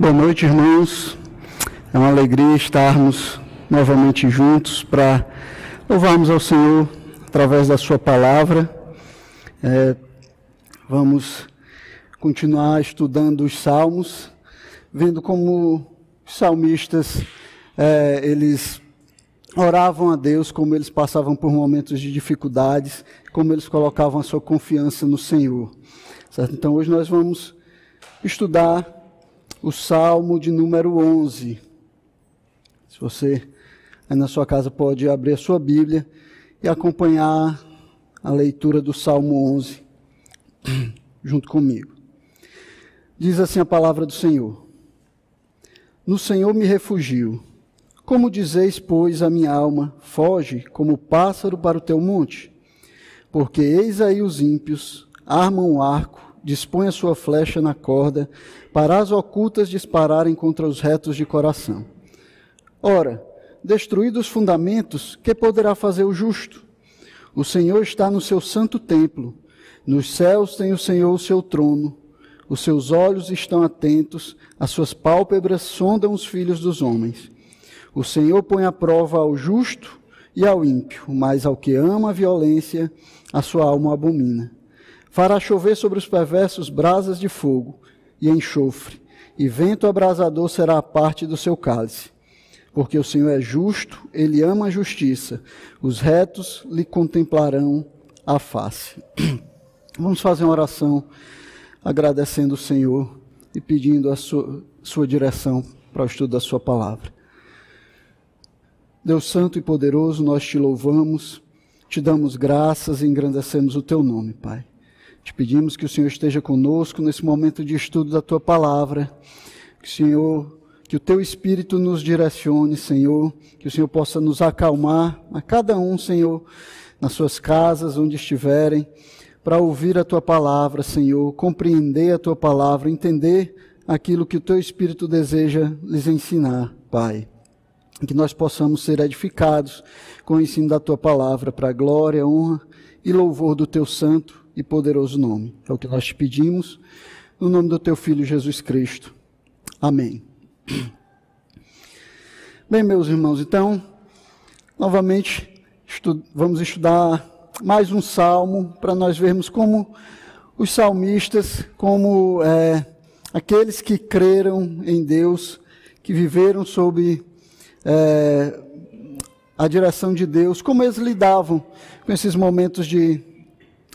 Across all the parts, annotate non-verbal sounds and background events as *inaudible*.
Boa noite, irmãos. É uma alegria estarmos novamente juntos para louvarmos ao Senhor através da Sua palavra. É, vamos continuar estudando os salmos, vendo como os salmistas é, eles oravam a Deus, como eles passavam por momentos de dificuldades, como eles colocavam a sua confiança no Senhor. Certo? Então hoje nós vamos estudar o Salmo de número 11. Se você aí na sua casa pode abrir a sua Bíblia e acompanhar a leitura do Salmo 11 *clears throat* junto comigo. Diz assim a palavra do Senhor: No Senhor me refugio. Como dizeis, pois, a minha alma, foge como pássaro para o teu monte? Porque eis aí os ímpios armam o arco dispõe a sua flecha na corda, para as ocultas dispararem contra os retos de coração. Ora, destruídos os fundamentos, que poderá fazer o justo? O Senhor está no seu santo templo, nos céus tem o Senhor o seu trono, os seus olhos estão atentos, as suas pálpebras sondam os filhos dos homens. O Senhor põe à prova ao justo e ao ímpio, mas ao que ama a violência, a sua alma abomina. Fará chover sobre os perversos brasas de fogo e enxofre, e vento abrasador será a parte do seu cálice. Porque o Senhor é justo, ele ama a justiça, os retos lhe contemplarão a face. *clears throat* Vamos fazer uma oração agradecendo o Senhor e pedindo a sua, sua direção para o estudo da sua palavra. Deus Santo e Poderoso, nós te louvamos, te damos graças e engrandecemos o teu nome, Pai. Te pedimos que o Senhor esteja conosco nesse momento de estudo da tua palavra. Que o Senhor, que o teu espírito nos direcione, Senhor, que o Senhor possa nos acalmar a cada um, Senhor, nas suas casas, onde estiverem, para ouvir a tua palavra, Senhor, compreender a tua palavra, entender aquilo que o teu espírito deseja lhes ensinar, Pai que nós possamos ser edificados com o ensino da tua palavra, para a glória, honra e louvor do teu santo e poderoso nome. É o que nós te pedimos, no nome do teu Filho Jesus Cristo. Amém. *clears throat* Bem, meus irmãos, então, novamente, estu vamos estudar mais um salmo para nós vermos como os salmistas, como é, aqueles que creram em Deus, que viveram sob é, a direção de Deus, como eles lidavam com esses momentos de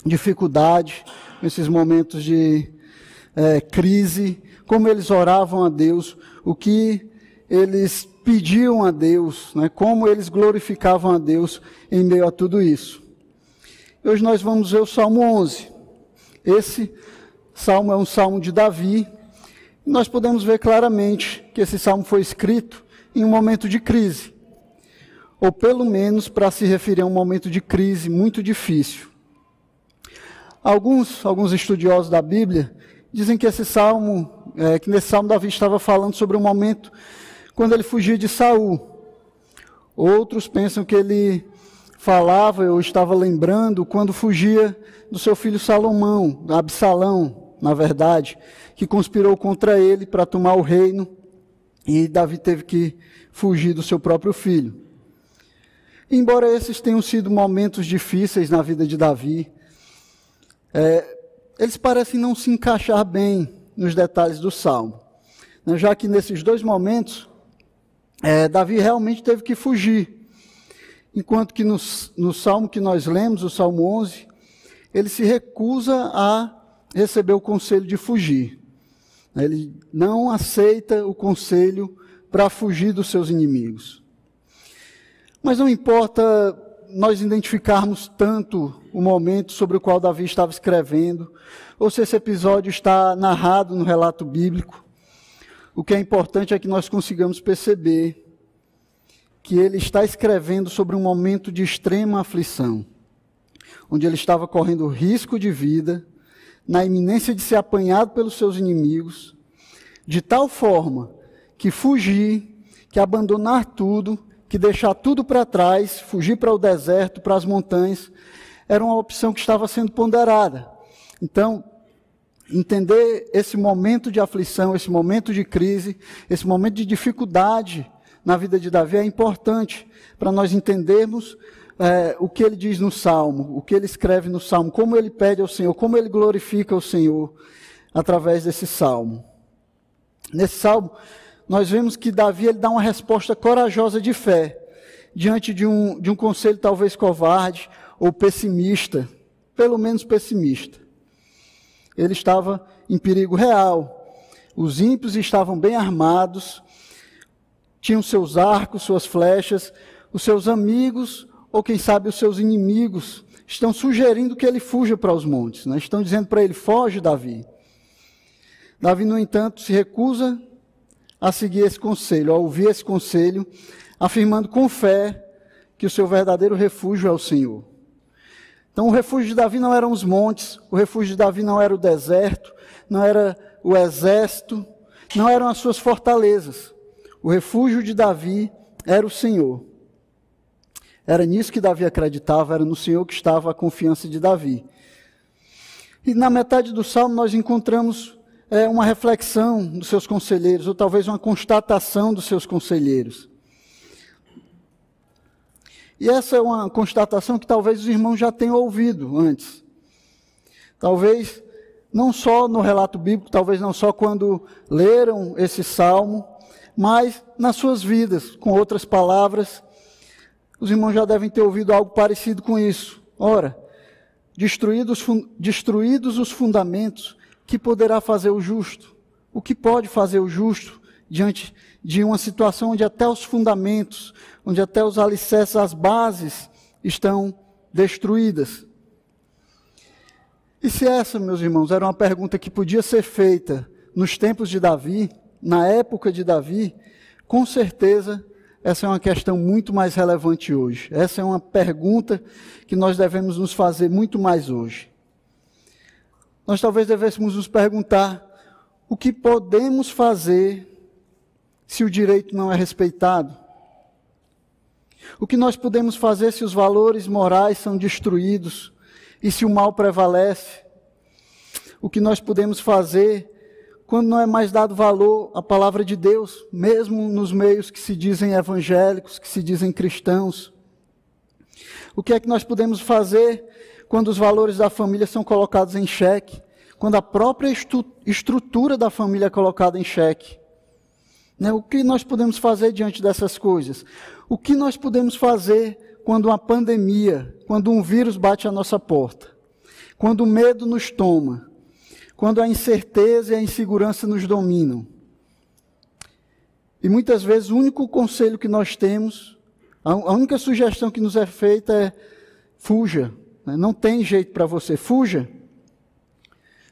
dificuldade, nesses momentos de é, crise, como eles oravam a Deus, o que eles pediam a Deus, né, como eles glorificavam a Deus em meio a tudo isso. Hoje nós vamos ver o Salmo 11. Esse salmo é um salmo de Davi. E nós podemos ver claramente que esse salmo foi escrito em um momento de crise, ou pelo menos para se referir a um momento de crise muito difícil. Alguns, alguns estudiosos da Bíblia dizem que esse salmo, é, que nesse salmo Davi estava falando sobre o momento quando ele fugia de Saul. Outros pensam que ele falava ou estava lembrando quando fugia do seu filho Salomão, Absalão, na verdade, que conspirou contra ele para tomar o reino e Davi teve que fugir do seu próprio filho. Embora esses tenham sido momentos difíceis na vida de Davi, é, eles parecem não se encaixar bem nos detalhes do salmo, né? já que nesses dois momentos, é, Davi realmente teve que fugir. Enquanto que no, no salmo que nós lemos, o salmo 11, ele se recusa a receber o conselho de fugir. Ele não aceita o conselho para fugir dos seus inimigos. Mas não importa nós identificarmos tanto o momento sobre o qual Davi estava escrevendo, ou se esse episódio está narrado no relato bíblico, o que é importante é que nós consigamos perceber que ele está escrevendo sobre um momento de extrema aflição, onde ele estava correndo risco de vida, na iminência de ser apanhado pelos seus inimigos, de tal forma que fugir, que abandonar tudo, que deixar tudo para trás, fugir para o deserto, para as montanhas, era uma opção que estava sendo ponderada. Então, entender esse momento de aflição, esse momento de crise, esse momento de dificuldade na vida de Davi é importante para nós entendermos é, o que ele diz no Salmo, o que ele escreve no Salmo, como ele pede ao Senhor, como ele glorifica o Senhor através desse Salmo. Nesse Salmo, nós vemos que Davi ele dá uma resposta corajosa de fé diante de um, de um conselho talvez covarde ou pessimista, pelo menos pessimista. Ele estava em perigo real. Os ímpios estavam bem armados, tinham seus arcos, suas flechas, os seus amigos, ou quem sabe os seus inimigos, estão sugerindo que ele fuja para os montes. Né? Estão dizendo para ele: foge, Davi. Davi, no entanto, se recusa a seguir esse conselho, a ouvir esse conselho, afirmando com fé que o seu verdadeiro refúgio é o Senhor. Então, o refúgio de Davi não eram os montes, o refúgio de Davi não era o deserto, não era o exército, não eram as suas fortalezas. O refúgio de Davi era o Senhor. Era nisso que Davi acreditava, era no Senhor que estava a confiança de Davi. E na metade do salmo nós encontramos é, uma reflexão dos seus conselheiros, ou talvez uma constatação dos seus conselheiros. E essa é uma constatação que talvez os irmãos já tenham ouvido antes. Talvez não só no relato bíblico, talvez não só quando leram esse salmo, mas nas suas vidas, com outras palavras, os irmãos já devem ter ouvido algo parecido com isso. Ora, destruídos, destruídos os fundamentos, que poderá fazer o justo? O que pode fazer o justo diante de uma situação onde até os fundamentos, onde até os alicerces, as bases estão destruídas. E se essa, meus irmãos, era uma pergunta que podia ser feita nos tempos de Davi, na época de Davi, com certeza essa é uma questão muito mais relevante hoje. Essa é uma pergunta que nós devemos nos fazer muito mais hoje. Nós talvez devêssemos nos perguntar o que podemos fazer se o direito não é respeitado? O que nós podemos fazer se os valores morais são destruídos e se o mal prevalece? O que nós podemos fazer quando não é mais dado valor à palavra de Deus, mesmo nos meios que se dizem evangélicos, que se dizem cristãos? O que é que nós podemos fazer quando os valores da família são colocados em xeque? Quando a própria estrutura da família é colocada em xeque? Né? O que nós podemos fazer diante dessas coisas? O que nós podemos fazer quando uma pandemia, quando um vírus bate à nossa porta? Quando o medo nos toma? Quando a incerteza e a insegurança nos dominam? E muitas vezes o único conselho que nós temos, a única sugestão que nos é feita é: fuja. Né? Não tem jeito para você, fuja.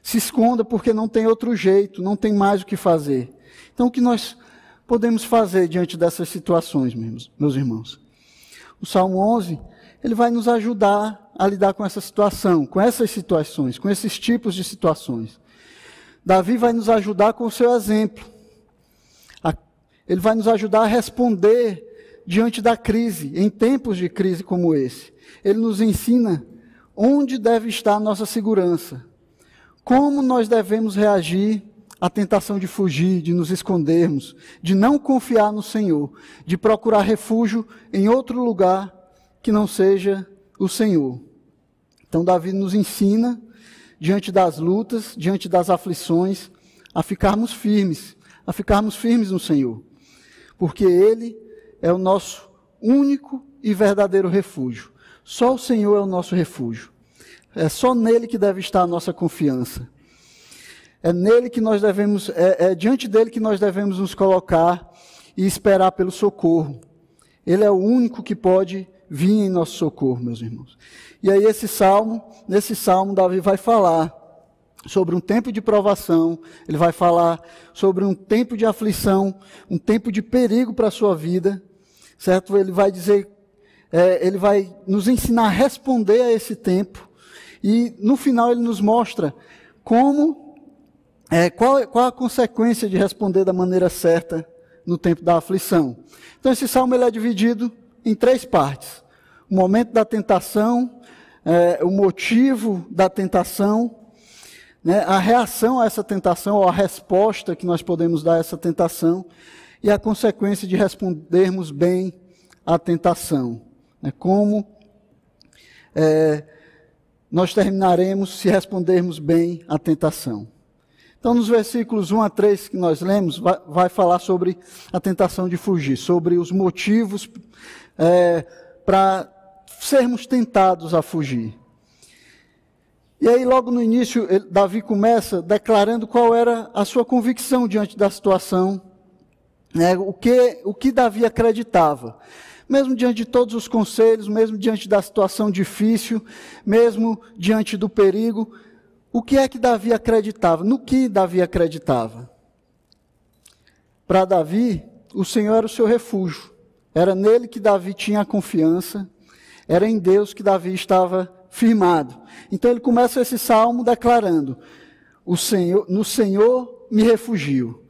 Se esconda porque não tem outro jeito, não tem mais o que fazer. Então, o que nós podemos fazer diante dessas situações, meus irmãos? O Salmo 11, ele vai nos ajudar a lidar com essa situação, com essas situações, com esses tipos de situações. Davi vai nos ajudar com o seu exemplo. Ele vai nos ajudar a responder diante da crise, em tempos de crise como esse. Ele nos ensina onde deve estar a nossa segurança, como nós devemos reagir a tentação de fugir, de nos escondermos, de não confiar no Senhor, de procurar refúgio em outro lugar que não seja o Senhor. Então, Davi nos ensina, diante das lutas, diante das aflições, a ficarmos firmes, a ficarmos firmes no Senhor, porque Ele é o nosso único e verdadeiro refúgio. Só o Senhor é o nosso refúgio. É só nele que deve estar a nossa confiança. É nele que nós devemos, é, é diante dele que nós devemos nos colocar e esperar pelo socorro. Ele é o único que pode vir em nosso socorro, meus irmãos. E aí esse salmo, nesse salmo Davi vai falar sobre um tempo de provação, ele vai falar sobre um tempo de aflição, um tempo de perigo para a sua vida, certo? Ele vai dizer, é, ele vai nos ensinar a responder a esse tempo, e no final ele nos mostra como é, qual, qual a consequência de responder da maneira certa no tempo da aflição? Então, esse salmo ele é dividido em três partes: o momento da tentação, é, o motivo da tentação, né, a reação a essa tentação, ou a resposta que nós podemos dar a essa tentação, e a consequência de respondermos bem à tentação. Né, como é, nós terminaremos se respondermos bem à tentação. Então, nos versículos 1 a 3 que nós lemos, vai, vai falar sobre a tentação de fugir, sobre os motivos é, para sermos tentados a fugir. E aí, logo no início, Davi começa declarando qual era a sua convicção diante da situação, né, o, que, o que Davi acreditava. Mesmo diante de todos os conselhos, mesmo diante da situação difícil, mesmo diante do perigo, o que é que Davi acreditava? No que Davi acreditava? Para Davi, o Senhor era o seu refúgio. Era nele que Davi tinha confiança. Era em Deus que Davi estava firmado. Então ele começa esse salmo declarando: o Senhor, no Senhor me refugio.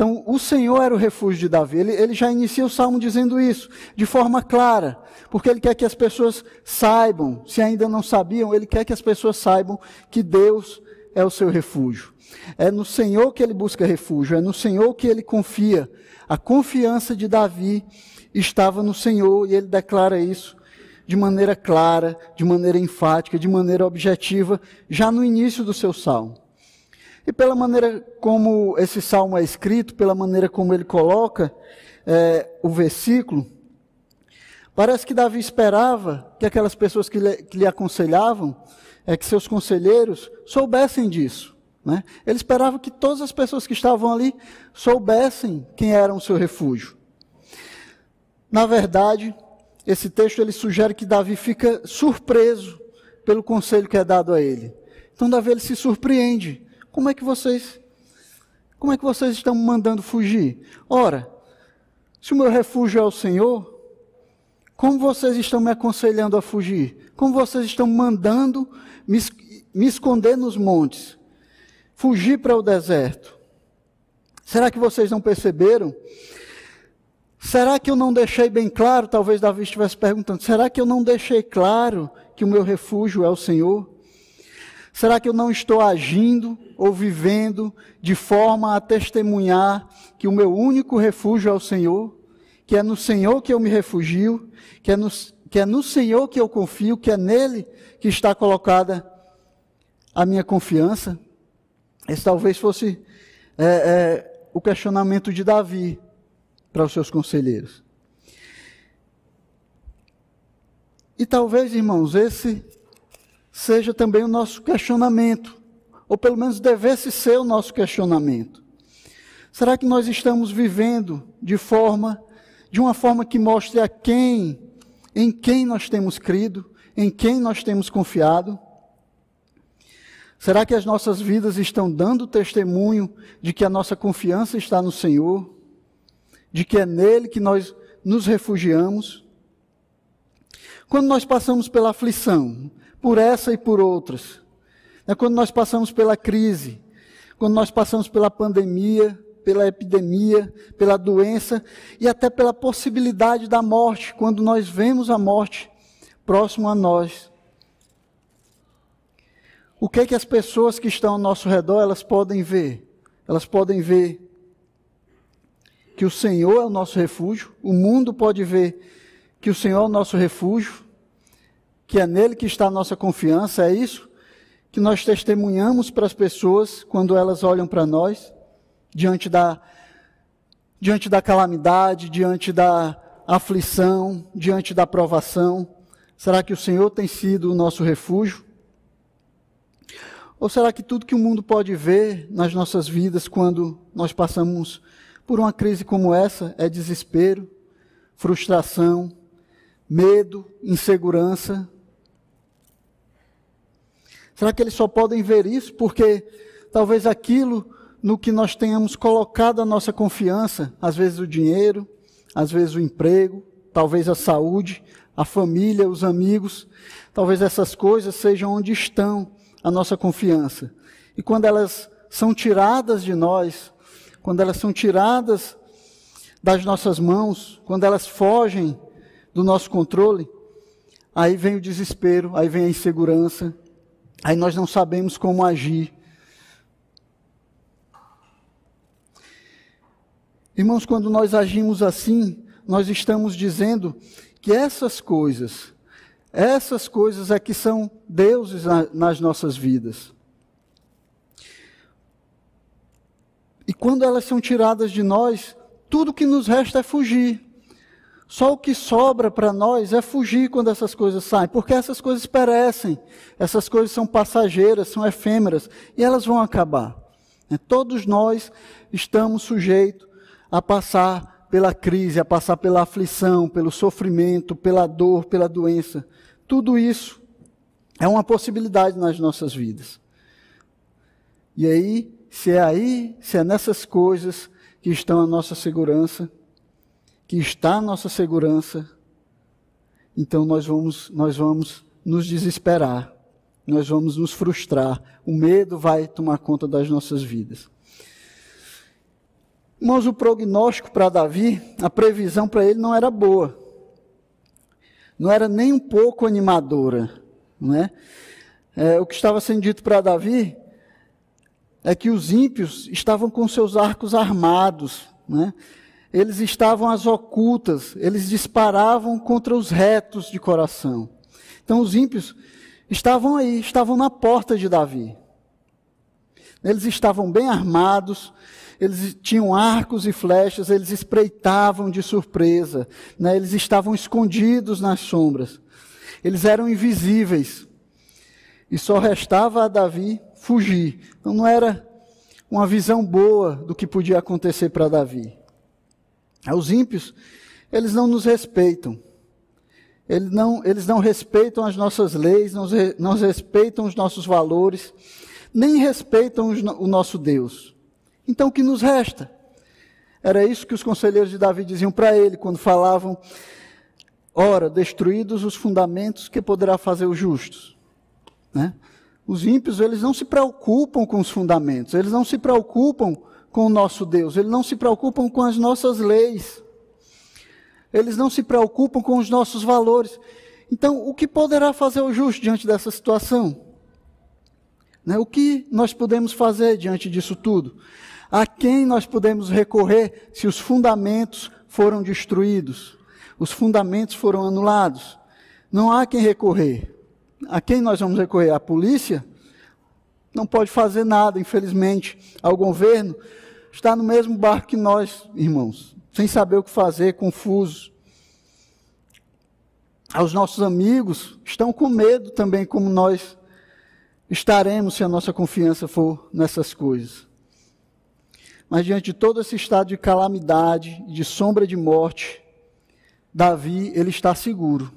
Então, o Senhor era o refúgio de Davi. Ele, ele, já inicia o salmo dizendo isso, de forma clara, porque ele quer que as pessoas saibam, se ainda não sabiam, ele quer que as pessoas saibam que Deus é o seu refúgio. É no Senhor que ele busca refúgio, é no Senhor que ele confia. A confiança de Davi estava no Senhor e ele declara isso de maneira clara, de maneira enfática, de maneira objetiva, já no início do seu salmo. E pela maneira como esse salmo é escrito, pela maneira como ele coloca é, o versículo, parece que Davi esperava que aquelas pessoas que lhe, que lhe aconselhavam, é, que seus conselheiros, soubessem disso. Né? Ele esperava que todas as pessoas que estavam ali soubessem quem era o seu refúgio. Na verdade, esse texto ele sugere que Davi fica surpreso pelo conselho que é dado a ele. Então Davi ele se surpreende. Como é que vocês como é que vocês estão mandando fugir? Ora, se o meu refúgio é o Senhor, como vocês estão me aconselhando a fugir? Como vocês estão mandando me, me esconder nos montes? Fugir para o deserto? Será que vocês não perceberam Será que eu não deixei bem claro? Talvez Davi estivesse perguntando: será que eu não deixei claro que o meu refúgio é o Senhor? Será que eu não estou agindo ou vivendo de forma a testemunhar que o meu único refúgio é o Senhor? Que é no Senhor que eu me refugio, que é no, que é no Senhor que eu confio, que é nele que está colocada a minha confiança? Esse talvez fosse é, é, o questionamento de Davi para os seus conselheiros. E talvez, irmãos, esse seja também o nosso questionamento, ou pelo menos devesse ser o nosso questionamento. Será que nós estamos vivendo de forma de uma forma que mostre a quem, em quem nós temos crido, em quem nós temos confiado? Será que as nossas vidas estão dando testemunho de que a nossa confiança está no Senhor? de que é nele que nós nos refugiamos. Quando nós passamos pela aflição, por essa e por outras, né, quando nós passamos pela crise, quando nós passamos pela pandemia, pela epidemia, pela doença e até pela possibilidade da morte, quando nós vemos a morte próximo a nós. O que é que as pessoas que estão ao nosso redor, elas podem ver? Elas podem ver que o Senhor é o nosso refúgio, o mundo pode ver que o Senhor é o nosso refúgio, que é nele que está a nossa confiança, é isso que nós testemunhamos para as pessoas quando elas olham para nós, diante da, diante da calamidade, diante da aflição, diante da provação. Será que o Senhor tem sido o nosso refúgio? Ou será que tudo que o mundo pode ver nas nossas vidas quando nós passamos por uma crise como essa é desespero, frustração, medo, insegurança. Será que eles só podem ver isso porque talvez aquilo no que nós tenhamos colocado a nossa confiança, às vezes o dinheiro, às vezes o emprego, talvez a saúde, a família, os amigos, talvez essas coisas sejam onde estão a nossa confiança. E quando elas são tiradas de nós, quando elas são tiradas das nossas mãos, quando elas fogem do nosso controle, aí vem o desespero, aí vem a insegurança, Aí nós não sabemos como agir. Irmãos, quando nós agimos assim, nós estamos dizendo que essas coisas, essas coisas é que são deuses nas nossas vidas. E quando elas são tiradas de nós, tudo que nos resta é fugir. Só o que sobra para nós é fugir quando essas coisas saem, porque essas coisas perecem, essas coisas são passageiras, são efêmeras e elas vão acabar. É, todos nós estamos sujeitos a passar pela crise, a passar pela aflição, pelo sofrimento, pela dor, pela doença. Tudo isso é uma possibilidade nas nossas vidas. E aí, se é aí, se é nessas coisas que estão a nossa segurança, que está a nossa segurança, então nós vamos, nós vamos nos desesperar, nós vamos nos frustrar, o medo vai tomar conta das nossas vidas. Irmãos, o prognóstico para Davi, a previsão para ele não era boa. Não era nem um pouco animadora. Não é? é o que estava sendo dito para Davi é que os ímpios estavam com seus arcos armados. Né? Eles estavam às ocultas, eles disparavam contra os retos de coração. Então os ímpios estavam aí, estavam na porta de Davi. Eles estavam bem armados, eles tinham arcos e flechas, eles espreitavam de surpresa, né? eles estavam escondidos nas sombras, eles eram invisíveis. E só restava a Davi fugir. Então não era uma visão boa do que podia acontecer para Davi. Os ímpios, eles não nos respeitam. Eles não, eles não respeitam as nossas leis, não, não respeitam os nossos valores, nem respeitam o nosso Deus. Então o que nos resta? Era isso que os conselheiros de Davi diziam para ele quando falavam: Ora, destruídos os fundamentos, que poderá fazer os justos? Né? Os ímpios, eles não se preocupam com os fundamentos, eles não se preocupam com o nosso Deus, eles não se preocupam com as nossas leis, eles não se preocupam com os nossos valores. Então, o que poderá fazer o justo diante dessa situação? Né? O que nós podemos fazer diante disso tudo? A quem nós podemos recorrer se os fundamentos foram destruídos? Os fundamentos foram anulados? Não há quem recorrer. A quem nós vamos recorrer? A polícia? Não pode fazer nada, infelizmente. Ao governo está no mesmo barco que nós, irmãos, sem saber o que fazer, confusos. Aos nossos amigos, estão com medo também, como nós estaremos se a nossa confiança for nessas coisas. Mas diante de todo esse estado de calamidade, de sombra de morte, Davi, ele está seguro.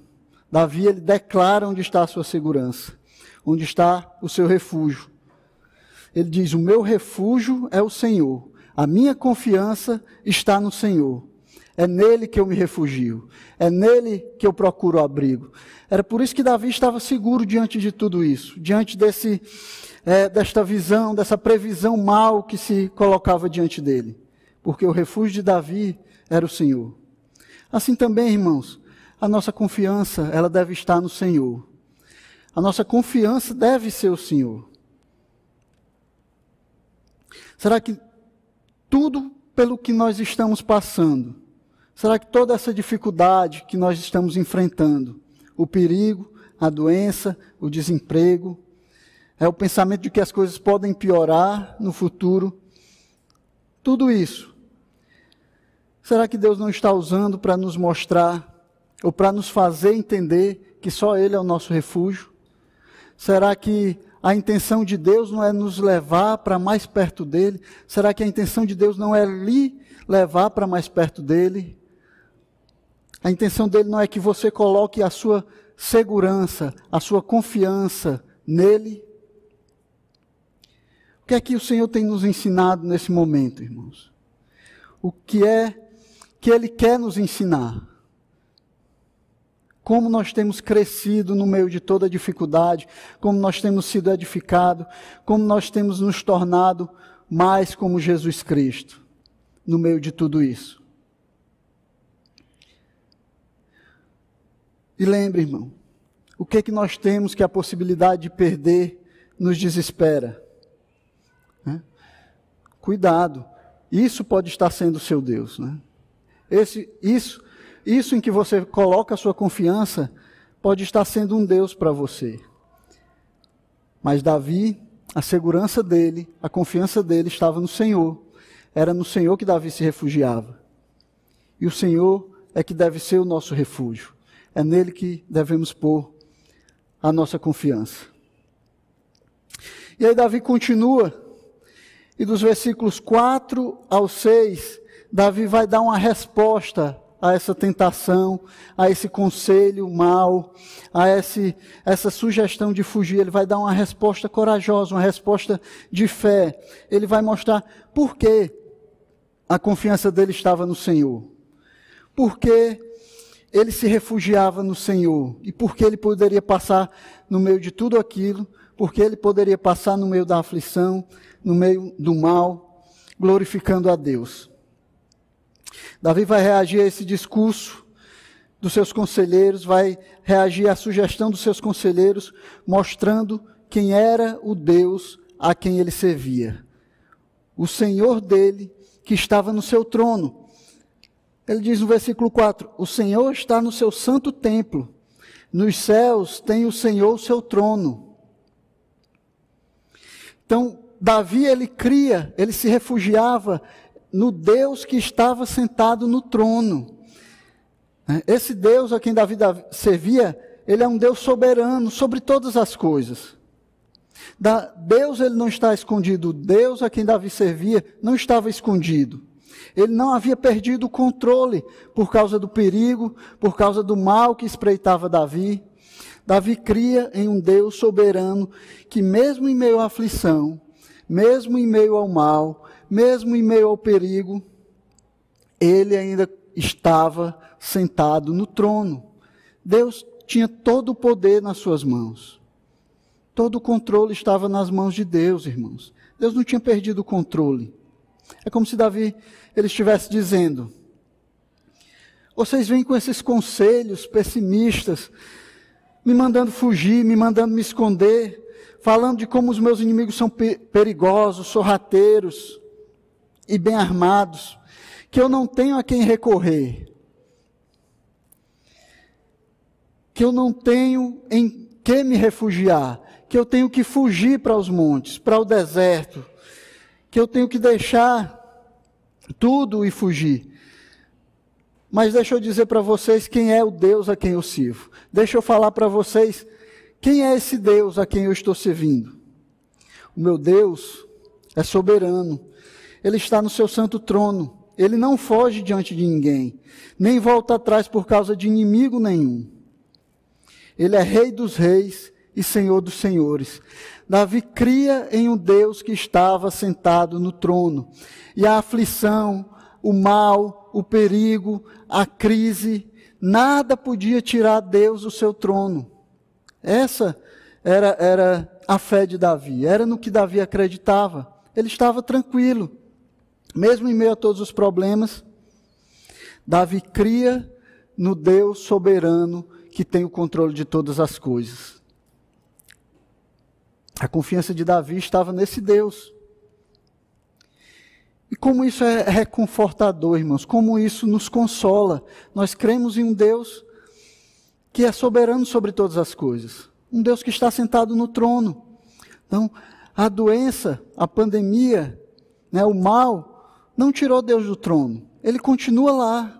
Davi, ele declara onde está a sua segurança, onde está o seu refúgio. Ele diz: O meu refúgio é o Senhor, a minha confiança está no Senhor. É nele que eu me refugio. É nele que eu procuro abrigo. Era por isso que Davi estava seguro diante de tudo isso, diante desse, é, desta visão, dessa previsão mal que se colocava diante dele. Porque o refúgio de Davi era o Senhor. Assim também, irmãos, a nossa confiança, ela deve estar no Senhor. A nossa confiança deve ser o Senhor. Será que tudo pelo que nós estamos passando? Será que toda essa dificuldade que nós estamos enfrentando, o perigo, a doença, o desemprego, é o pensamento de que as coisas podem piorar no futuro, tudo isso, será que Deus não está usando para nos mostrar ou para nos fazer entender que só Ele é o nosso refúgio? Será que a intenção de Deus não é nos levar para mais perto dele? Será que a intenção de Deus não é lhe levar para mais perto dele? A intenção dele não é que você coloque a sua segurança, a sua confiança nele? O que é que o Senhor tem nos ensinado nesse momento, irmãos? O que é que ele quer nos ensinar? Como nós temos crescido no meio de toda dificuldade, como nós temos sido edificados, como nós temos nos tornado mais como Jesus Cristo no meio de tudo isso. E lembre, irmão, o que é que nós temos que a possibilidade de perder nos desespera? Né? Cuidado. isso pode estar sendo seu Deus. Né? Esse, isso, isso em que você coloca a sua confiança pode estar sendo um Deus para você. Mas Davi, a segurança dele, a confiança dele estava no Senhor. Era no Senhor que Davi se refugiava. E o Senhor é que deve ser o nosso refúgio. É nele que devemos pôr a nossa confiança. E aí Davi continua, e dos versículos 4 ao 6, Davi vai dar uma resposta a essa tentação, a esse conselho mal, a esse, essa sugestão de fugir. Ele vai dar uma resposta corajosa, uma resposta de fé. Ele vai mostrar por que a confiança dele estava no Senhor. Por que ele se refugiava no Senhor. E por que ele poderia passar no meio de tudo aquilo porque ele poderia passar no meio da aflição, no meio do mal, glorificando a Deus. Davi vai reagir a esse discurso dos seus conselheiros, vai reagir à sugestão dos seus conselheiros, mostrando quem era o Deus a quem ele servia. O Senhor dele, que estava no seu trono. Ele diz no versículo 4: O Senhor está no seu santo templo, nos céus tem o Senhor o seu trono. Então, Davi, ele cria, ele se refugiava no Deus que estava sentado no trono. Esse Deus a quem Davi servia, ele é um Deus soberano sobre todas as coisas. Deus ele não está escondido. Deus a quem Davi servia não estava escondido. Ele não havia perdido o controle por causa do perigo, por causa do mal que espreitava Davi. Davi cria em um Deus soberano que, mesmo em meio à aflição, mesmo em meio ao mal, mesmo em meio ao perigo, ele ainda estava sentado no trono. Deus tinha todo o poder nas suas mãos. Todo o controle estava nas mãos de Deus, irmãos. Deus não tinha perdido o controle. É como se Davi ele estivesse dizendo: Vocês vêm com esses conselhos pessimistas, me mandando fugir, me mandando me esconder, falando de como os meus inimigos são perigosos, sorrateiros e bem armados, que eu não tenho a quem recorrer, que eu não tenho em que me refugiar, que eu tenho que fugir para os montes, para o deserto, que eu tenho que deixar tudo e fugir. Mas deixa eu dizer para vocês quem é o Deus a quem eu sirvo. Deixa eu falar para vocês quem é esse Deus a quem eu estou servindo. O meu Deus é soberano. Ele está no seu santo trono. Ele não foge diante de ninguém, nem volta atrás por causa de inimigo nenhum. Ele é Rei dos reis e Senhor dos senhores. Davi cria em um Deus que estava sentado no trono. E a aflição, o mal, o perigo, a crise, nada podia tirar Deus do seu trono. Essa era, era a fé de Davi, era no que Davi acreditava. Ele estava tranquilo, mesmo em meio a todos os problemas. Davi cria no Deus soberano que tem o controle de todas as coisas. A confiança de Davi estava nesse Deus. E como isso é reconfortador, irmãos, como isso nos consola. Nós cremos em um Deus que é soberano sobre todas as coisas, um Deus que está sentado no trono. Então, a doença, a pandemia, né, o mal, não tirou Deus do trono. Ele continua lá.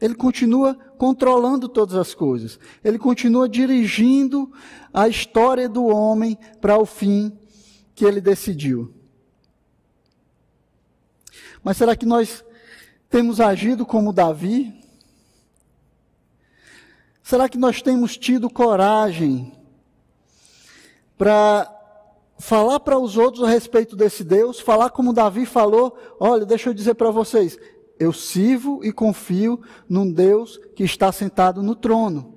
Ele continua controlando todas as coisas. Ele continua dirigindo a história do homem para o fim que ele decidiu. Mas será que nós temos agido como Davi? Será que nós temos tido coragem para falar para os outros a respeito desse Deus? Falar como Davi falou: olha, deixa eu dizer para vocês, eu sirvo e confio num Deus que está sentado no trono.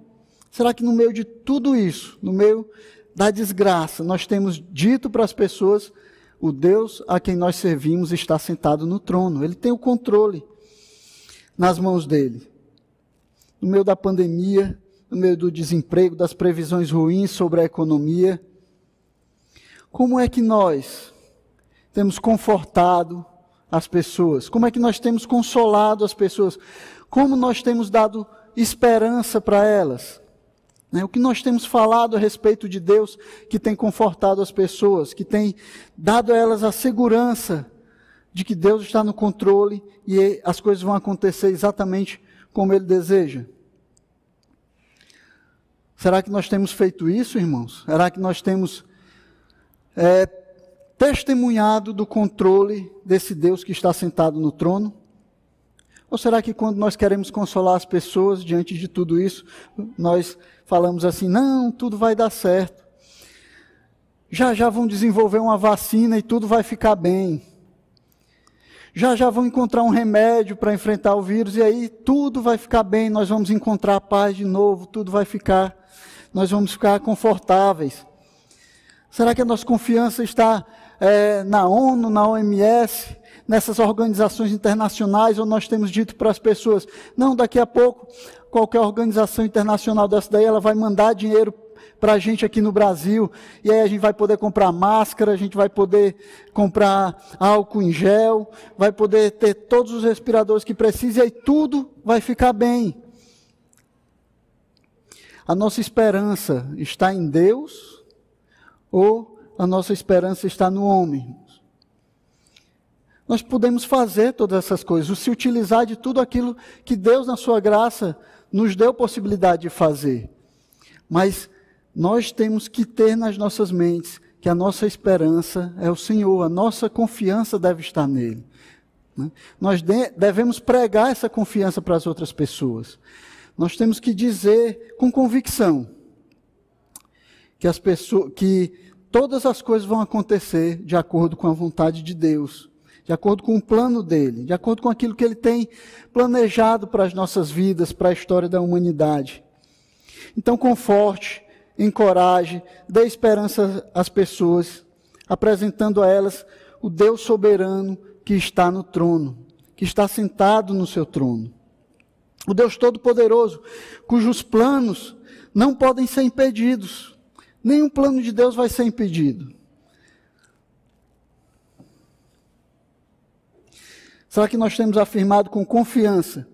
Será que no meio de tudo isso, no meio da desgraça, nós temos dito para as pessoas o Deus a quem nós servimos está sentado no trono. Ele tem o controle nas mãos dele. No meio da pandemia, no meio do desemprego, das previsões ruins sobre a economia, como é que nós temos confortado as pessoas? Como é que nós temos consolado as pessoas? Como nós temos dado esperança para elas? Né? O que nós temos falado a respeito de Deus que tem confortado as pessoas, que tem dado a elas a segurança de que Deus está no controle e as coisas vão acontecer exatamente como Ele deseja? Será que nós temos feito isso, irmãos? Será que nós temos é, testemunhado do controle desse Deus que está sentado no trono? Ou será que quando nós queremos consolar as pessoas diante de tudo isso, nós falamos assim: não, tudo vai dar certo. Já já vão desenvolver uma vacina e tudo vai ficar bem. Já já vão encontrar um remédio para enfrentar o vírus e aí tudo vai ficar bem, nós vamos encontrar paz de novo, tudo vai ficar nós vamos ficar confortáveis. Será que a nossa confiança está é, na ONU, na OMS, nessas organizações internacionais, ou nós temos dito para as pessoas, não, daqui a pouco, qualquer organização internacional dessa daí, ela vai mandar dinheiro para a gente aqui no Brasil, e aí a gente vai poder comprar máscara, a gente vai poder comprar álcool em gel, vai poder ter todos os respiradores que precisa, e aí tudo vai ficar bem. A nossa esperança está em Deus ou a nossa esperança está no homem? Nós podemos fazer todas essas coisas, se utilizar de tudo aquilo que Deus, na sua graça, nos deu possibilidade de fazer. Mas nós temos que ter nas nossas mentes que a nossa esperança é o Senhor, a nossa confiança deve estar nele. Né? Nós devemos pregar essa confiança para as outras pessoas nós temos que dizer com convicção que as pessoas, que todas as coisas vão acontecer de acordo com a vontade de Deus, de acordo com o plano dele, de acordo com aquilo que ele tem planejado para as nossas vidas, para a história da humanidade. Então, conforte, encoraje, dê esperança às pessoas, apresentando a elas o Deus soberano que está no trono, que está sentado no seu trono o Deus Todo-Poderoso, cujos planos não podem ser impedidos. Nenhum plano de Deus vai ser impedido. Será que nós temos afirmado com confiança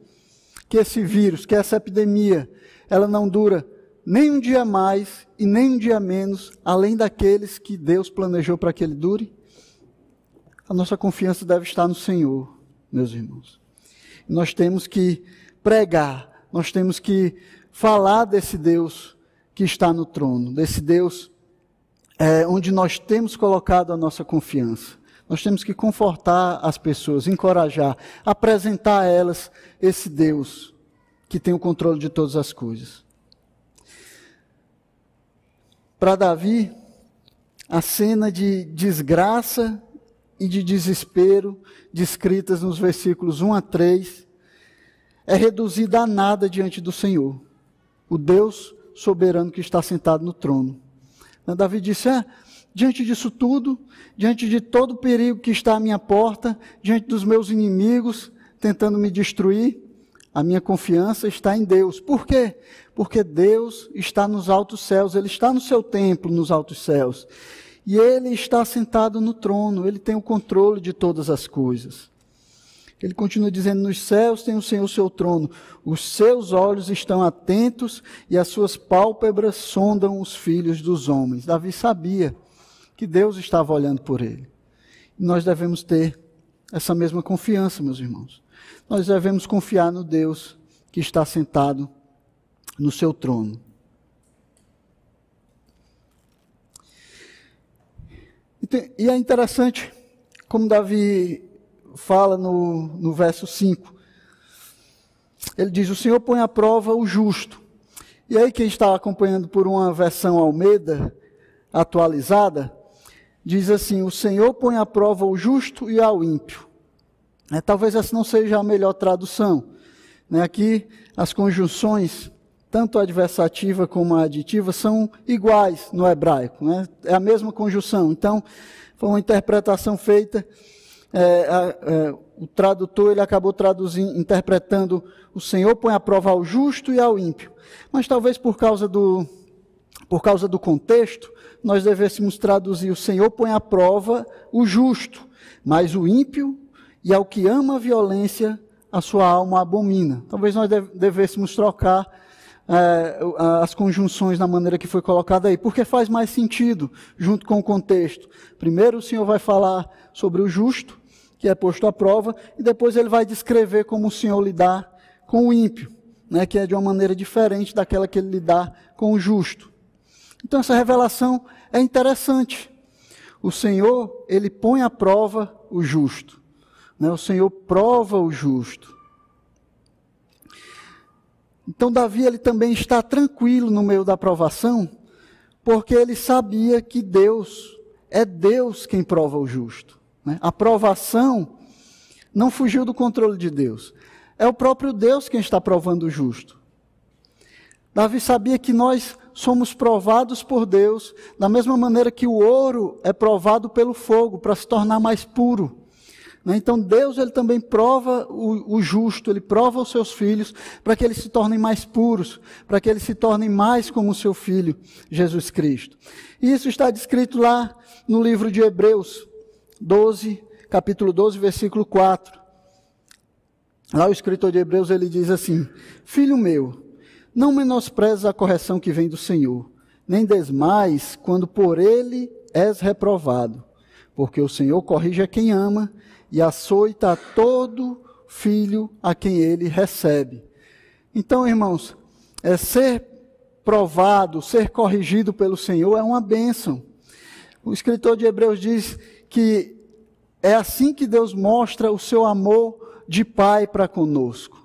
que esse vírus, que essa epidemia, ela não dura nem um dia mais e nem um dia menos, além daqueles que Deus planejou para que ele dure? A nossa confiança deve estar no Senhor, meus irmãos. Nós temos que pregar, nós temos que falar desse Deus que está no trono, desse Deus é, onde nós temos colocado a nossa confiança. Nós temos que confortar as pessoas, encorajar, apresentar a elas esse Deus que tem o controle de todas as coisas. Para Davi, a cena de desgraça e de desespero descritas nos versículos 1 a 3 é reduzida a nada diante do Senhor, o Deus soberano que está sentado no trono. Então, Davi disse: é, diante disso tudo, diante de todo o perigo que está à minha porta, diante dos meus inimigos tentando me destruir, a minha confiança está em Deus. Por quê? Porque Deus está nos altos céus, Ele está no seu templo nos altos céus. E Ele está sentado no trono, Ele tem o controle de todas as coisas. Ele continua dizendo: Nos céus tem o Senhor seu trono, os seus olhos estão atentos e as suas pálpebras sondam os filhos dos homens. Davi sabia que Deus estava olhando por ele. E nós devemos ter essa mesma confiança, meus irmãos. Nós devemos confiar no Deus que está sentado no seu trono. E é interessante como Davi fala no, no verso 5. Ele diz: O Senhor põe à prova o justo. E aí, quem está acompanhando por uma versão Almeida atualizada, diz assim: O Senhor põe à prova o justo e ao ímpio. É, talvez essa não seja a melhor tradução. Né? Aqui, as conjunções, tanto a adversativa como a aditiva, são iguais no hebraico. Né? É a mesma conjunção. Então, foi uma interpretação feita é, é, o tradutor ele acabou traduzindo, interpretando o Senhor põe à prova ao justo e ao ímpio. Mas talvez por causa do, por causa do contexto, nós devêssemos traduzir o Senhor põe à prova o justo, mas o ímpio e ao que ama a violência, a sua alma abomina. Talvez nós devêssemos trocar é, as conjunções na maneira que foi colocada aí, porque faz mais sentido junto com o contexto. Primeiro o Senhor vai falar sobre o justo, que é posto à prova, e depois ele vai descrever como o Senhor lidar com o ímpio, né, que é de uma maneira diferente daquela que ele lidar com o justo. Então essa revelação é interessante. O Senhor, ele põe à prova o justo. Né? O Senhor prova o justo. Então Davi ele também está tranquilo no meio da provação, porque ele sabia que Deus é Deus quem prova o justo. Né? A provação não fugiu do controle de Deus. É o próprio Deus quem está provando o justo. Davi sabia que nós somos provados por Deus da mesma maneira que o ouro é provado pelo fogo para se tornar mais puro. Né? Então Deus ele também prova o, o, justo, ele prova os seus filhos para que eles se tornem mais puros, para que eles se tornem mais como o seu filho Jesus Cristo. E isso está descrito lá no livro de Hebreus 12, capítulo 12, versículo 4. Lá o escritor de Hebreus ele diz assim: Filho meu, não menosprezes a correção que vem do Senhor, nem desmais quando por ele és reprovado, porque o Senhor corrige a quem ama e açoita a todo filho a quem ele recebe. Então, irmãos, é ser provado, ser corrigido pelo Senhor é uma bênção. O escritor de Hebreus diz que é assim que Deus mostra o seu amor de Pai para conosco.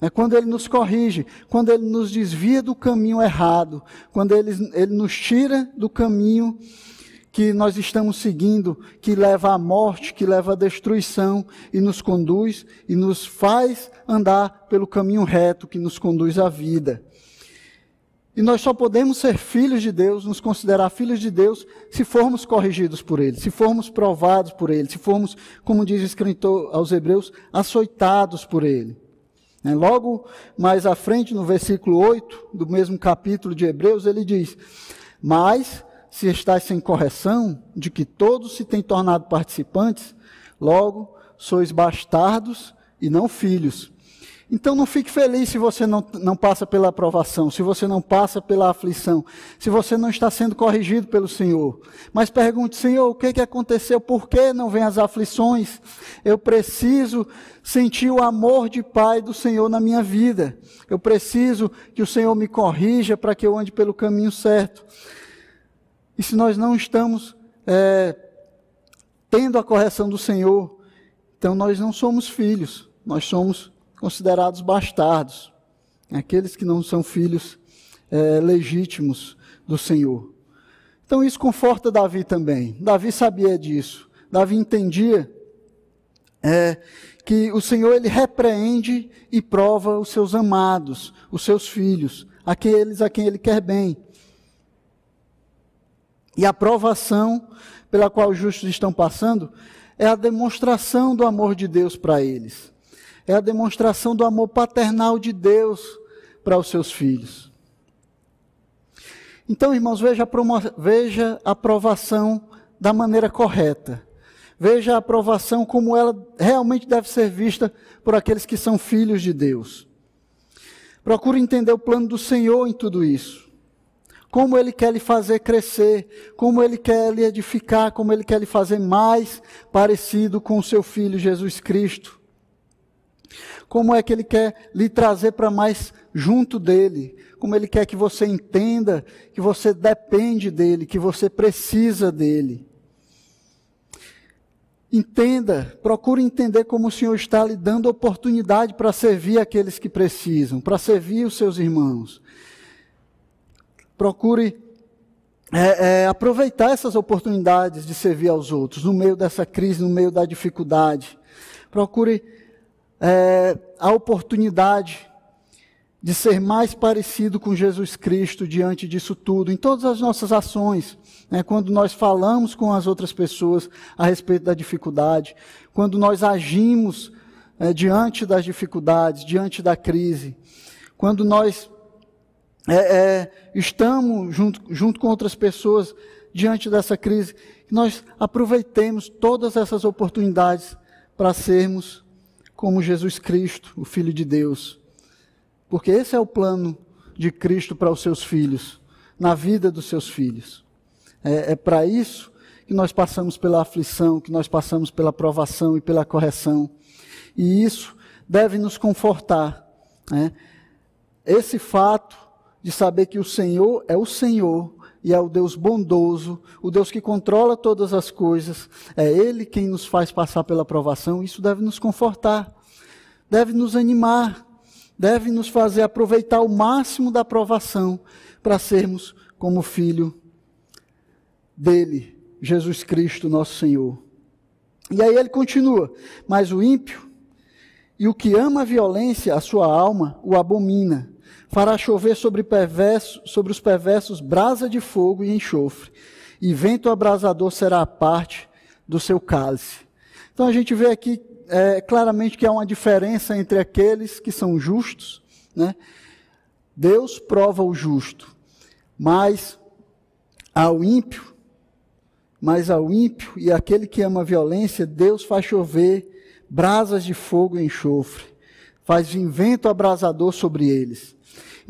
É quando Ele nos corrige, quando Ele nos desvia do caminho errado, quando Ele, Ele nos tira do caminho que nós estamos seguindo, que leva à morte, que leva à destruição, e nos conduz e nos faz andar pelo caminho reto que nos conduz à vida. E nós só podemos ser filhos de Deus, nos considerar filhos de Deus, se formos corrigidos por Ele, se formos provados por Ele, se formos, como diz o escritor aos Hebreus, açoitados por Ele. Né? Logo mais à frente, no versículo 8 do mesmo capítulo de Hebreus, ele diz: Mas se estáis sem correção, de que todos se têm tornado participantes, logo sois bastardos e não filhos. Então não fique feliz se você não, não passa pela aprovação, se você não passa pela aflição, se você não está sendo corrigido pelo Senhor. Mas pergunte, Senhor, o que, que aconteceu? Por que não vem as aflições? Eu preciso sentir o amor de Pai do Senhor na minha vida. Eu preciso que o Senhor me corrija para que eu ande pelo caminho certo. E se nós não estamos é, tendo a correção do Senhor, então nós não somos filhos, nós somos considerados bastardos, aqueles que não são filhos é, legítimos do Senhor. Então isso conforta Davi também. Davi sabia disso. Davi entendia é, que o Senhor ele repreende e prova os seus amados, os seus filhos, aqueles a quem ele quer bem. E a provação pela qual os justos estão passando é a demonstração do amor de Deus para eles é a demonstração do amor paternal de Deus para os seus filhos. Então, irmãos, veja a, veja a aprovação da maneira correta. Veja a aprovação como ela realmente deve ser vista por aqueles que são filhos de Deus. Procure entender o plano do Senhor em tudo isso. Como Ele quer lhe fazer crescer, como Ele quer lhe edificar, como Ele quer lhe fazer mais parecido com o seu Filho Jesus Cristo como é que Ele quer lhe trazer para mais junto dele, como Ele quer que você entenda que você depende dele, que você precisa dele. Entenda, procure entender como o Senhor está lhe dando oportunidade para servir aqueles que precisam, para servir os seus irmãos. Procure é, é, aproveitar essas oportunidades de servir aos outros, no meio dessa crise, no meio da dificuldade. Procure é, a oportunidade de ser mais parecido com Jesus Cristo diante disso tudo, em todas as nossas ações, né, quando nós falamos com as outras pessoas a respeito da dificuldade, quando nós agimos é, diante das dificuldades, diante da crise, quando nós é, é, estamos junto, junto com outras pessoas diante dessa crise, nós aproveitemos todas essas oportunidades para sermos como Jesus Cristo, o Filho de Deus. Porque esse é o plano de Cristo para os seus filhos, na vida dos seus filhos. É, é para isso que nós passamos pela aflição, que nós passamos pela provação e pela correção. E isso deve nos confortar. Né? Esse fato de saber que o Senhor é o Senhor e é o Deus bondoso, o Deus que controla todas as coisas, é Ele quem nos faz passar pela provação, isso deve nos confortar, deve nos animar, deve nos fazer aproveitar o máximo da provação para sermos como filho dele, Jesus Cristo, nosso Senhor. E aí ele continua: Mas o ímpio e o que ama a violência, a sua alma, o abomina. Fará chover sobre, perverso, sobre os perversos brasa de fogo e enxofre, e vento abrasador será a parte do seu cálice. Então a gente vê aqui é, claramente que há uma diferença entre aqueles que são justos, né? Deus prova o justo, mas ao ímpio, mas ao ímpio e aquele que ama a violência, Deus faz chover brasas de fogo e enxofre, faz vento abrasador sobre eles.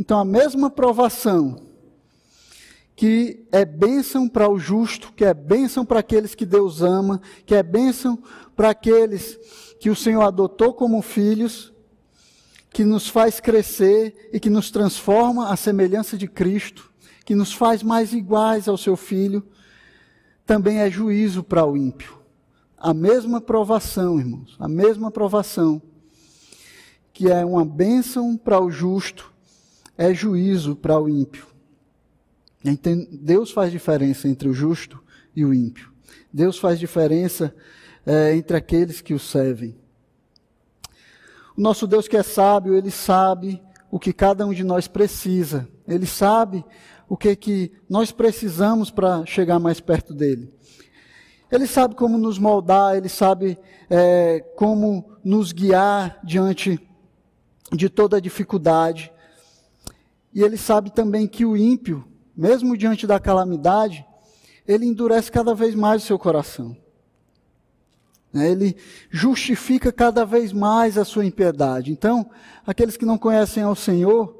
Então, a mesma provação que é bênção para o justo, que é bênção para aqueles que Deus ama, que é bênção para aqueles que o Senhor adotou como filhos, que nos faz crescer e que nos transforma à semelhança de Cristo, que nos faz mais iguais ao seu Filho, também é juízo para o ímpio. A mesma provação, irmãos, a mesma provação, que é uma bênção para o justo, é juízo para o ímpio. Deus faz diferença entre o justo e o ímpio. Deus faz diferença é, entre aqueles que o servem. O nosso Deus que é sábio, ele sabe o que cada um de nós precisa. Ele sabe o que, que nós precisamos para chegar mais perto dele. Ele sabe como nos moldar, ele sabe é, como nos guiar diante de toda dificuldade. E ele sabe também que o ímpio, mesmo diante da calamidade, ele endurece cada vez mais o seu coração. Né, ele justifica cada vez mais a sua impiedade. Então, aqueles que não conhecem ao Senhor,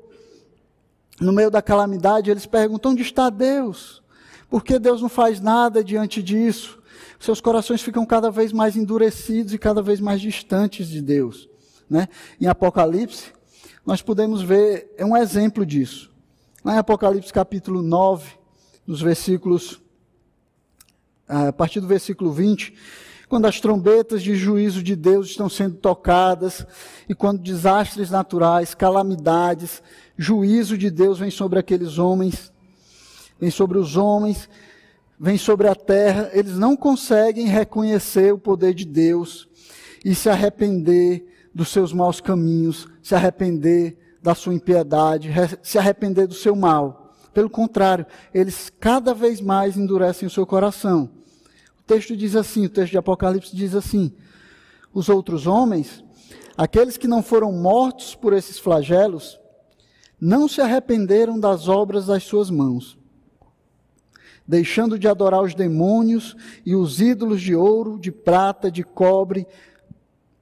no meio da calamidade, eles perguntam: onde está Deus? Por que Deus não faz nada diante disso? seus corações ficam cada vez mais endurecidos e cada vez mais distantes de Deus. Né? Em Apocalipse, nós podemos ver é um exemplo disso. Lá em Apocalipse capítulo 9, nos versículos, a partir do versículo 20, quando as trombetas de juízo de Deus estão sendo tocadas e quando desastres naturais, calamidades, juízo de Deus vem sobre aqueles homens, vem sobre os homens vem sobre a terra, eles não conseguem reconhecer o poder de Deus e se arrepender dos seus maus caminhos, se arrepender da sua impiedade, se arrepender do seu mal. Pelo contrário, eles cada vez mais endurecem o seu coração. O texto diz assim, o texto de Apocalipse diz assim: os outros homens, aqueles que não foram mortos por esses flagelos, não se arrependeram das obras das suas mãos deixando de adorar os demônios e os ídolos de ouro, de prata, de cobre,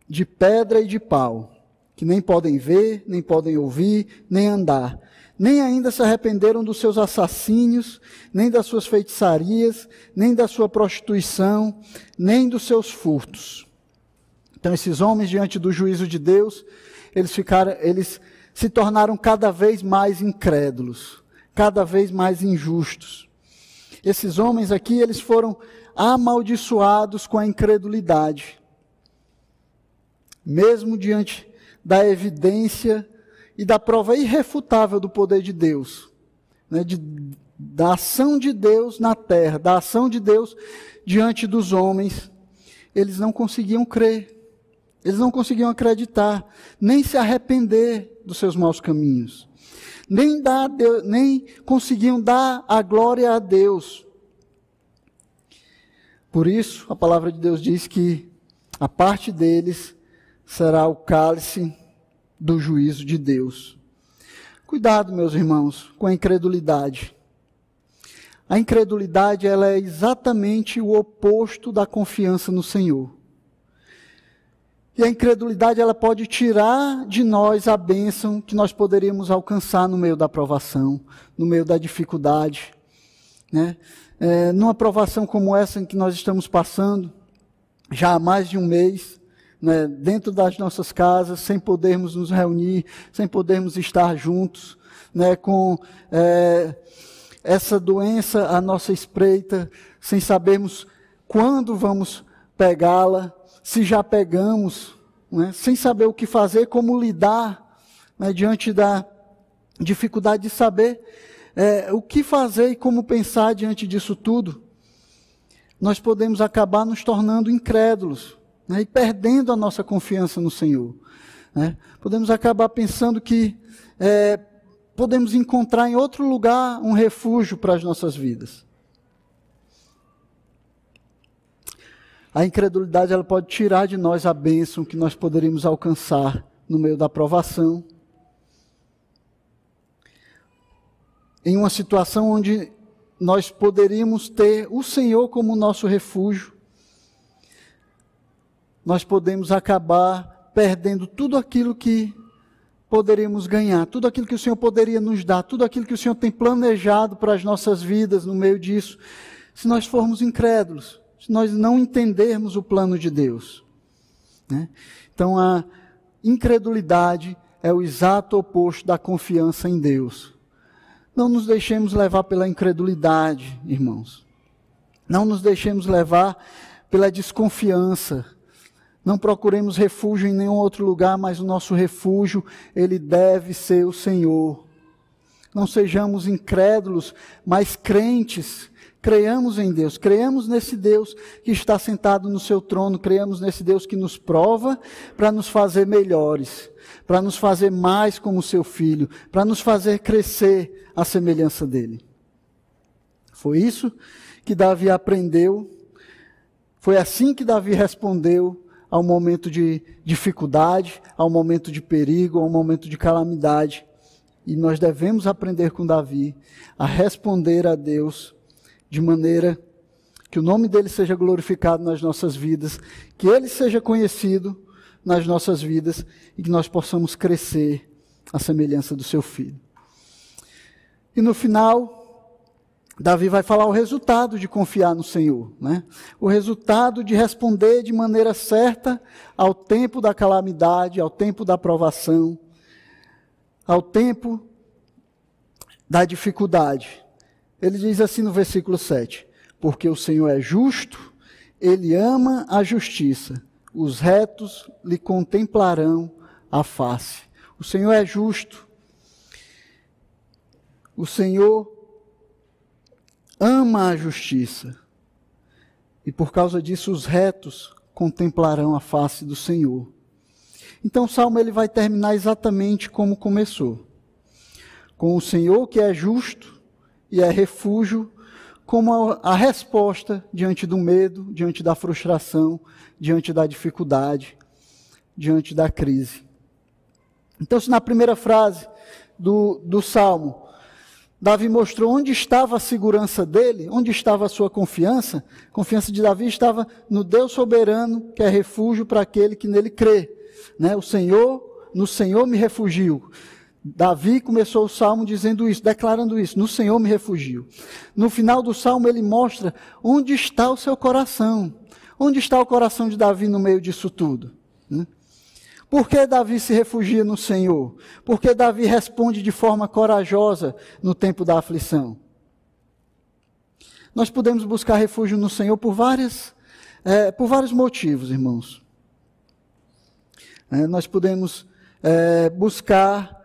de pedra e de pau, que nem podem ver, nem podem ouvir, nem andar. Nem ainda se arrependeram dos seus assassínios, nem das suas feitiçarias, nem da sua prostituição, nem dos seus furtos. Então, esses homens, diante do juízo de Deus, eles ficaram, eles se tornaram cada vez mais incrédulos, cada vez mais injustos. Esses homens aqui, eles foram amaldiçoados com a incredulidade. Mesmo diante da evidência e da prova irrefutável do poder de Deus, né, de, da ação de Deus na terra, da ação de Deus diante dos homens, eles não conseguiam crer, eles não conseguiam acreditar, nem se arrepender dos seus maus caminhos nem, dar, nem conseguiam dar a glória a Deus. Por isso, a palavra de Deus diz que a parte deles será o cálice do juízo de Deus. Cuidado, meus irmãos, com a incredulidade. A incredulidade ela é exatamente o oposto da confiança no Senhor. E a incredulidade ela pode tirar de nós a bênção que nós poderíamos alcançar no meio da provação, no meio da dificuldade. Né? É, numa provação como essa em que nós estamos passando, já há mais de um mês, né, dentro das nossas casas, sem podermos nos reunir, sem podermos estar juntos, né, com é, essa doença à nossa espreita, sem sabermos quando vamos pegá-la, se já pegamos, né, sem saber o que fazer, como lidar né, diante da dificuldade de saber é, o que fazer e como pensar diante disso tudo, nós podemos acabar nos tornando incrédulos né, e perdendo a nossa confiança no Senhor. Né? Podemos acabar pensando que é, podemos encontrar em outro lugar um refúgio para as nossas vidas. A incredulidade ela pode tirar de nós a bênção que nós poderíamos alcançar no meio da provação. Em uma situação onde nós poderíamos ter o Senhor como nosso refúgio, nós podemos acabar perdendo tudo aquilo que poderíamos ganhar, tudo aquilo que o Senhor poderia nos dar, tudo aquilo que o Senhor tem planejado para as nossas vidas no meio disso, se nós formos incrédulos se nós não entendermos o plano de Deus. Né? Então, a incredulidade é o exato oposto da confiança em Deus. Não nos deixemos levar pela incredulidade, irmãos. Não nos deixemos levar pela desconfiança. Não procuremos refúgio em nenhum outro lugar, mas o nosso refúgio, ele deve ser o Senhor. Não sejamos incrédulos, mas crentes Creiamos em Deus, creiamos nesse Deus que está sentado no seu trono, creiamos nesse Deus que nos prova para nos fazer melhores, para nos fazer mais como seu filho, para nos fazer crescer à semelhança dele. Foi isso que Davi aprendeu, foi assim que Davi respondeu ao momento de dificuldade, ao momento de perigo, ao momento de calamidade. E nós devemos aprender com Davi a responder a Deus de maneira que o nome dele seja glorificado nas nossas vidas, que ele seja conhecido nas nossas vidas e que nós possamos crescer à semelhança do seu filho. E no final, Davi vai falar o resultado de confiar no Senhor, né? O resultado de responder de maneira certa ao tempo da calamidade, ao tempo da provação, ao tempo da dificuldade. Ele diz assim no versículo 7: Porque o Senhor é justo, ele ama a justiça, os retos lhe contemplarão a face. O Senhor é justo. O Senhor ama a justiça. E por causa disso os retos contemplarão a face do Senhor. Então o salmo ele vai terminar exatamente como começou. Com o Senhor que é justo, e é refúgio como a, a resposta diante do medo, diante da frustração, diante da dificuldade, diante da crise. Então, se na primeira frase do, do Salmo, Davi mostrou onde estava a segurança dele, onde estava a sua confiança, a confiança de Davi estava no Deus soberano, que é refúgio para aquele que nele crê. Né? O Senhor, no Senhor me refugio. Davi começou o salmo dizendo isso, declarando isso: No Senhor me refugio. No final do salmo, ele mostra onde está o seu coração. Onde está o coração de Davi no meio disso tudo? Né? Por que Davi se refugia no Senhor? Porque Davi responde de forma corajosa no tempo da aflição. Nós podemos buscar refúgio no Senhor por, várias, é, por vários motivos, irmãos. É, nós podemos é, buscar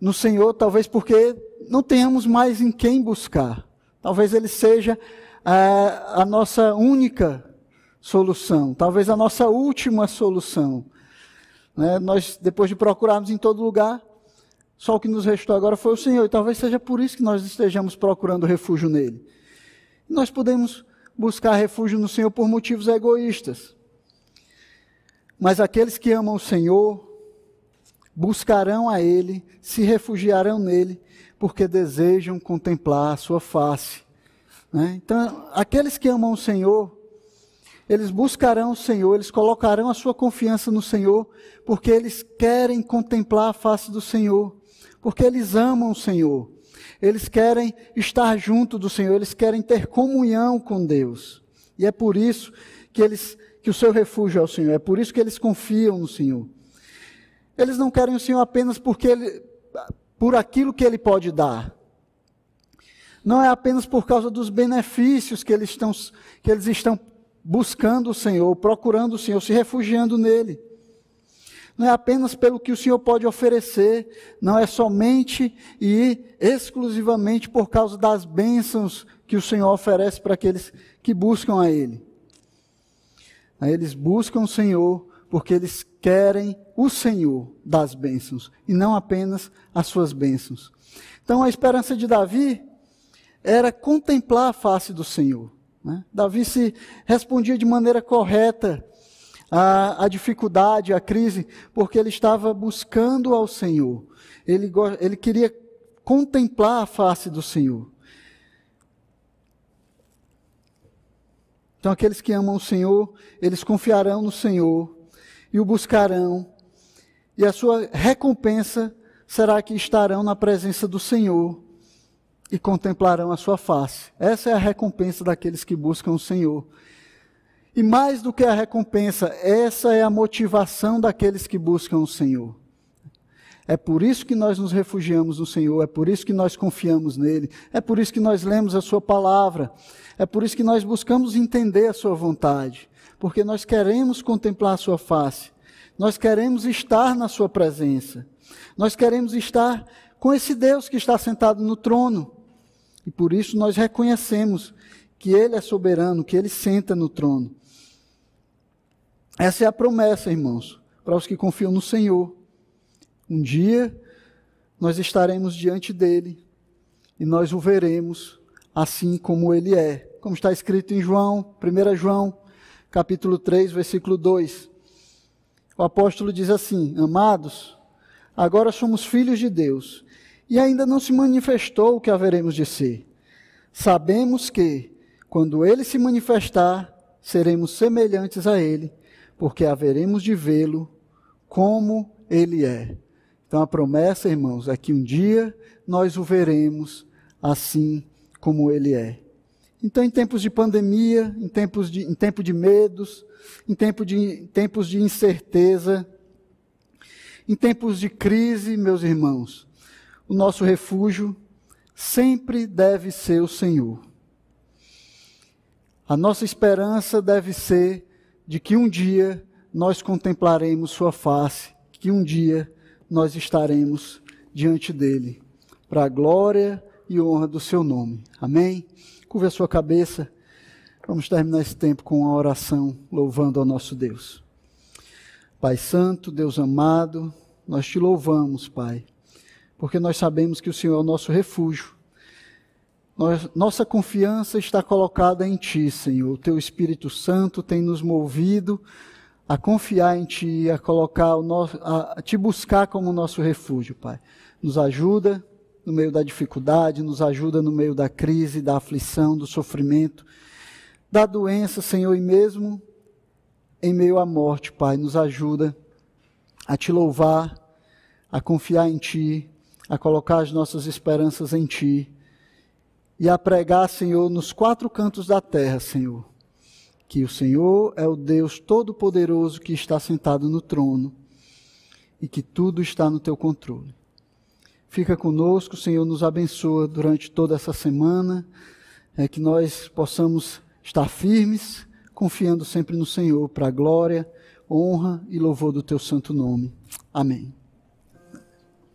no Senhor, talvez porque não tenhamos mais em quem buscar. Talvez Ele seja é, a nossa única solução, talvez a nossa última solução. Né? Nós, depois de procurarmos em todo lugar, só o que nos restou agora foi o Senhor, e talvez seja por isso que nós estejamos procurando refúgio nele. Nós podemos buscar refúgio no Senhor por motivos egoístas. Mas aqueles que amam o Senhor, buscarão a Ele, se refugiarão nele, porque desejam contemplar a Sua face. Né? Então, aqueles que amam o Senhor, Eles buscarão o Senhor, eles colocarão a sua confiança no Senhor, porque eles querem contemplar a face do Senhor, porque eles amam o Senhor. Eles querem estar junto do Senhor, eles querem ter comunhão com Deus. E é por isso que eles que o seu refúgio é o Senhor, é por isso que eles confiam no Senhor. Eles não querem o Senhor apenas porque ele, por aquilo que ele pode dar. Não é apenas por causa dos benefícios que eles estão, que eles estão buscando o Senhor, procurando o Senhor, se refugiando nele. Não é apenas pelo que o Senhor pode oferecer, não é somente e exclusivamente por causa das bênçãos que o Senhor oferece para aqueles que buscam a Ele. Eles buscam o Senhor porque eles querem o Senhor das bênçãos e não apenas as suas bênçãos. Então a esperança de Davi era contemplar a face do Senhor. Né? Davi se respondia de maneira correta à, à dificuldade, à crise, porque ele estava buscando ao Senhor. Ele, ele queria contemplar a face do Senhor. Então, aqueles que amam o Senhor, eles confiarão no Senhor e o buscarão, e a sua recompensa será que estarão na presença do Senhor e contemplarão a sua face. Essa é a recompensa daqueles que buscam o Senhor. E mais do que a recompensa, essa é a motivação daqueles que buscam o Senhor. É por isso que nós nos refugiamos no Senhor, é por isso que nós confiamos nele, é por isso que nós lemos a Sua palavra, é por isso que nós buscamos entender a Sua vontade, porque nós queremos contemplar a Sua face, nós queremos estar na Sua presença, nós queremos estar com esse Deus que está sentado no trono. E por isso nós reconhecemos que Ele é soberano, que Ele senta no trono. Essa é a promessa, irmãos, para os que confiam no Senhor. Um dia nós estaremos diante dele e nós o veremos assim como ele é. Como está escrito em João, 1 João, capítulo 3, versículo 2. O apóstolo diz assim: Amados, agora somos filhos de Deus e ainda não se manifestou o que haveremos de ser. Sabemos que, quando ele se manifestar, seremos semelhantes a ele, porque haveremos de vê-lo como ele é. Então a promessa, irmãos, é que um dia nós o veremos assim como ele é. Então, em tempos de pandemia, em tempos de, em tempo de medos, em, tempo de, em tempos de incerteza, em tempos de crise, meus irmãos, o nosso refúgio sempre deve ser o Senhor. A nossa esperança deve ser de que um dia nós contemplaremos Sua face, que um dia nós estaremos diante dEle, para a glória e honra do Seu nome. Amém? Curva a sua cabeça. Vamos terminar esse tempo com uma oração louvando ao nosso Deus. Pai Santo, Deus amado, nós te louvamos, Pai porque nós sabemos que o Senhor é o nosso refúgio. Nossa confiança está colocada em Ti, Senhor. O Teu Espírito Santo tem nos movido a confiar em Ti, a colocar o nosso, a Te buscar como nosso refúgio, Pai. Nos ajuda no meio da dificuldade, nos ajuda no meio da crise, da aflição, do sofrimento, da doença, Senhor, e mesmo em meio à morte, Pai, nos ajuda a Te louvar, a confiar em Ti, a colocar as nossas esperanças em Ti e a pregar, Senhor, nos quatro cantos da terra, Senhor, que o Senhor é o Deus Todo-Poderoso que está sentado no trono e que tudo está no Teu controle. Fica conosco, Senhor, nos abençoa durante toda essa semana, é que nós possamos estar firmes, confiando sempre no Senhor, para a glória, honra e louvor do Teu santo nome. Amém.